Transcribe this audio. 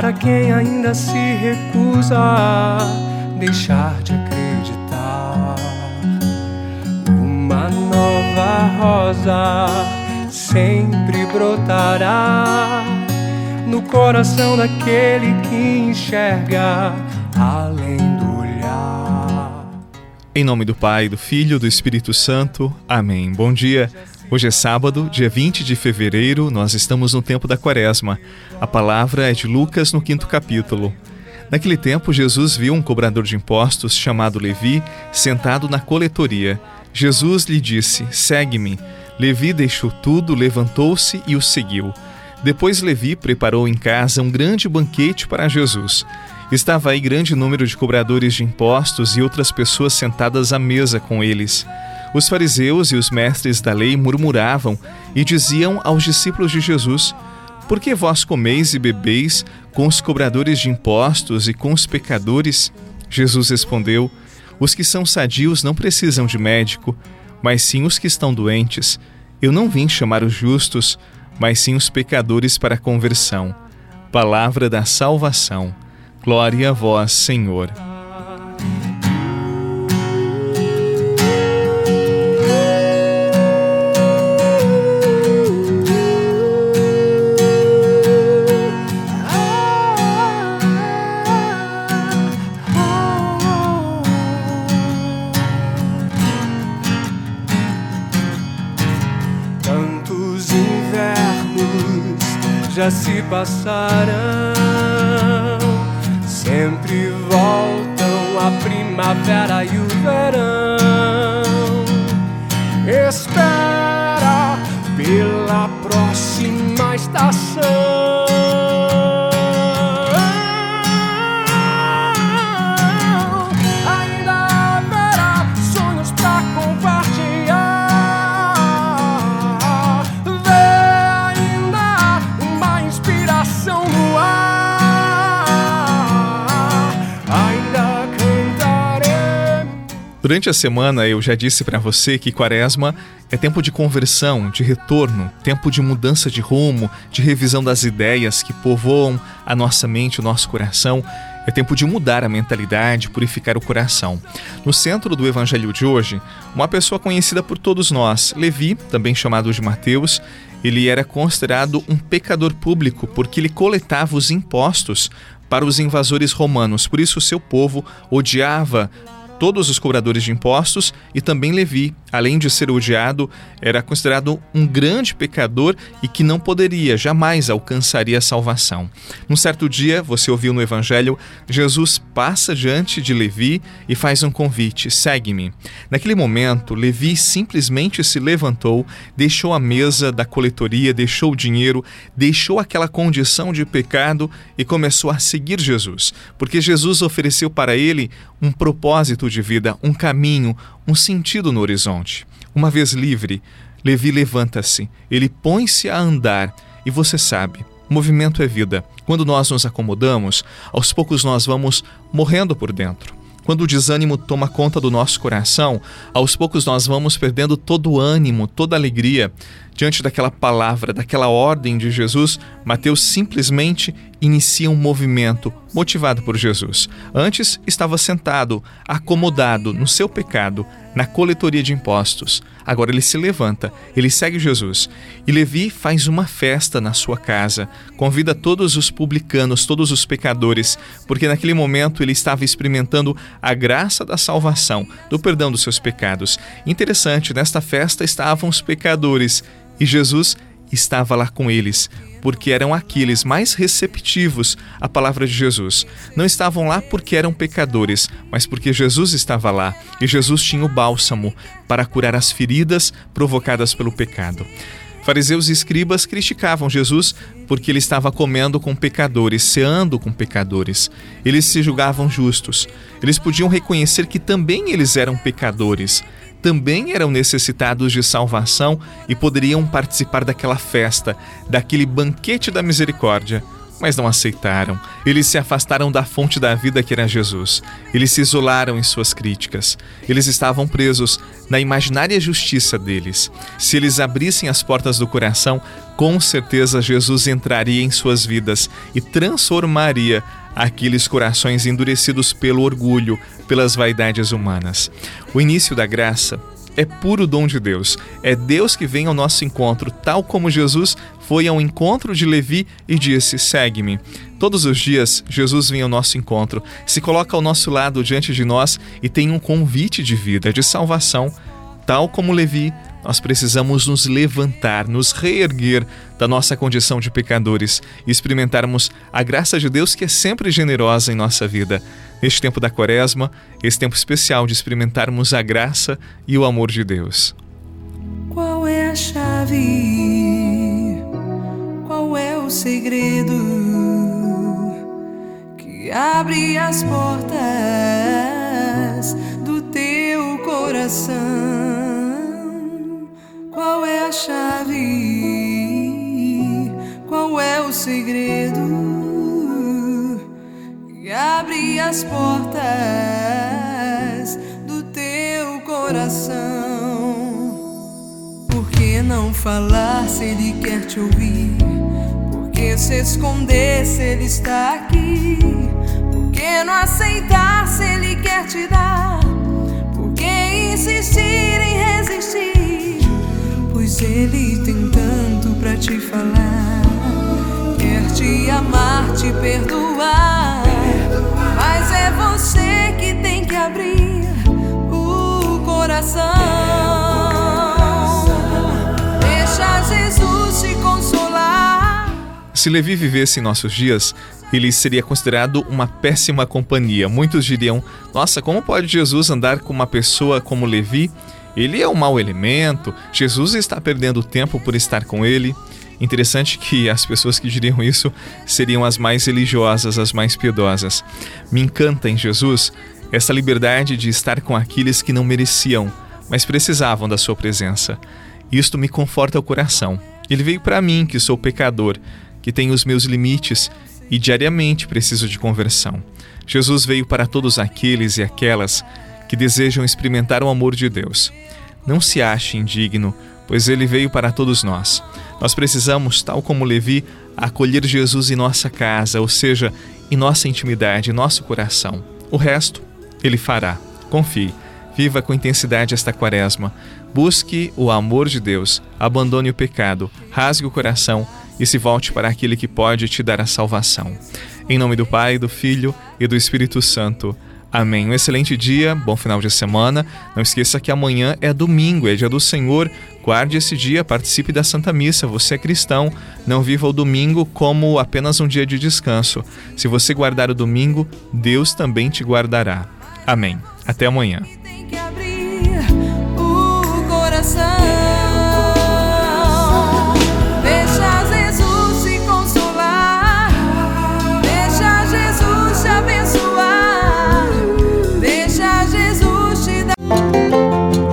para quem ainda se recusa a deixar de acreditar. Uma nova rosa sempre brotará no coração daquele que enxerga além. Em nome do Pai, do Filho e do Espírito Santo. Amém. Bom dia. Hoje é sábado, dia 20 de fevereiro, nós estamos no tempo da quaresma. A palavra é de Lucas no quinto capítulo. Naquele tempo, Jesus viu um cobrador de impostos chamado Levi sentado na coletoria. Jesus lhe disse: Segue-me. Levi deixou tudo, levantou-se e o seguiu. Depois Levi preparou em casa um grande banquete para Jesus. Estava aí grande número de cobradores de impostos e outras pessoas sentadas à mesa com eles. Os fariseus e os mestres da lei murmuravam e diziam aos discípulos de Jesus: Por que vós comeis e bebeis com os cobradores de impostos e com os pecadores? Jesus respondeu: Os que são sadios não precisam de médico, mas sim os que estão doentes. Eu não vim chamar os justos, mas sim os pecadores para a conversão. Palavra da salvação. Glória a vós, Senhor. já se passaram, primavera e o verão. Espera pela próxima estação. Durante a semana eu já disse para você que Quaresma é tempo de conversão, de retorno, tempo de mudança de rumo, de revisão das ideias que povoam a nossa mente, o nosso coração. É tempo de mudar a mentalidade, purificar o coração. No centro do evangelho de hoje, uma pessoa conhecida por todos nós, Levi, também chamado de Mateus, ele era considerado um pecador público porque ele coletava os impostos para os invasores romanos. Por isso, seu povo odiava todos os cobradores de impostos e também Levi, além de ser odiado, era considerado um grande pecador e que não poderia, jamais alcançaria a salvação. Num certo dia, você ouviu no Evangelho, Jesus passa diante de Levi e faz um convite: segue-me. Naquele momento, Levi simplesmente se levantou, deixou a mesa da coletoria, deixou o dinheiro, deixou aquela condição de pecado e começou a seguir Jesus, porque Jesus ofereceu para ele um propósito de vida, um caminho, um sentido no horizonte. Uma vez livre, Levi levanta-se, ele põe-se a andar e você sabe, movimento é vida. Quando nós nos acomodamos, aos poucos nós vamos morrendo por dentro. Quando o desânimo toma conta do nosso coração, aos poucos nós vamos perdendo todo o ânimo, toda a alegria. Diante daquela palavra, daquela ordem de Jesus, Mateus simplesmente inicia um movimento motivado por Jesus. Antes estava sentado, acomodado no seu pecado, na coletoria de impostos. Agora ele se levanta, ele segue Jesus. E Levi faz uma festa na sua casa, convida todos os publicanos, todos os pecadores, porque naquele momento ele estava experimentando a graça da salvação, do perdão dos seus pecados. Interessante, nesta festa estavam os pecadores e Jesus estava lá com eles, porque eram aqueles mais receptivos à palavra de Jesus. Não estavam lá porque eram pecadores, mas porque Jesus estava lá e Jesus tinha o bálsamo para curar as feridas provocadas pelo pecado. Fariseus e escribas criticavam Jesus porque ele estava comendo com pecadores, ceando com pecadores. Eles se julgavam justos. Eles podiam reconhecer que também eles eram pecadores também eram necessitados de salvação e poderiam participar daquela festa, daquele banquete da misericórdia. mas não aceitaram. Eles se afastaram da fonte da vida que era Jesus. Eles se isolaram em suas críticas. Eles estavam presos na imaginária justiça deles. Se eles abrissem as portas do coração, com certeza Jesus entraria em suas vidas e transformaria aqueles corações endurecidos pelo orgulho, pelas vaidades humanas. O início da graça é puro dom de Deus. É Deus que vem ao nosso encontro, tal como Jesus foi ao encontro de Levi e disse: Segue-me. Todos os dias, Jesus vem ao nosso encontro, se coloca ao nosso lado diante de nós e tem um convite de vida, de salvação. Tal como Levi, nós precisamos nos levantar, nos reerguer da nossa condição de pecadores e experimentarmos a graça de Deus que é sempre generosa em nossa vida. Neste tempo da Quaresma, esse tempo especial de experimentarmos a graça e o amor de Deus. Qual é a chave? Qual é o segredo que abre as portas do teu coração? Chave? Qual é o segredo que abre as portas do teu coração? Por que não falar se ele quer te ouvir? Por que se esconder se ele está aqui? Por que não aceitar se ele quer te dar? Por que insistir em resistir? Pois ele tem tanto pra te falar. Quer te amar, te perdoar. Mas é você que tem que abrir o coração. Deixa Jesus te consolar. Se Levi vivesse em nossos dias, ele seria considerado uma péssima companhia. Muitos diriam: Nossa, como pode Jesus andar com uma pessoa como Levi? Ele é um mau elemento, Jesus está perdendo tempo por estar com ele. Interessante que as pessoas que diriam isso seriam as mais religiosas, as mais piedosas. Me encanta em Jesus essa liberdade de estar com aqueles que não mereciam, mas precisavam da sua presença. Isto me conforta o coração. Ele veio para mim, que sou pecador, que tenho os meus limites e diariamente preciso de conversão. Jesus veio para todos aqueles e aquelas que desejam experimentar o amor de Deus. Não se ache indigno, pois ele veio para todos nós. Nós precisamos, tal como Levi, acolher Jesus em nossa casa, ou seja, em nossa intimidade, em nosso coração. O resto, ele fará. Confie. Viva com intensidade esta quaresma. Busque o amor de Deus, abandone o pecado, rasgue o coração e se volte para aquele que pode te dar a salvação. Em nome do Pai, do Filho e do Espírito Santo. Amém. Um excelente dia, bom final de semana. Não esqueça que amanhã é domingo, é dia do Senhor. Guarde esse dia, participe da Santa Missa. Você é cristão, não viva o domingo como apenas um dia de descanso. Se você guardar o domingo, Deus também te guardará. Amém. Até amanhã.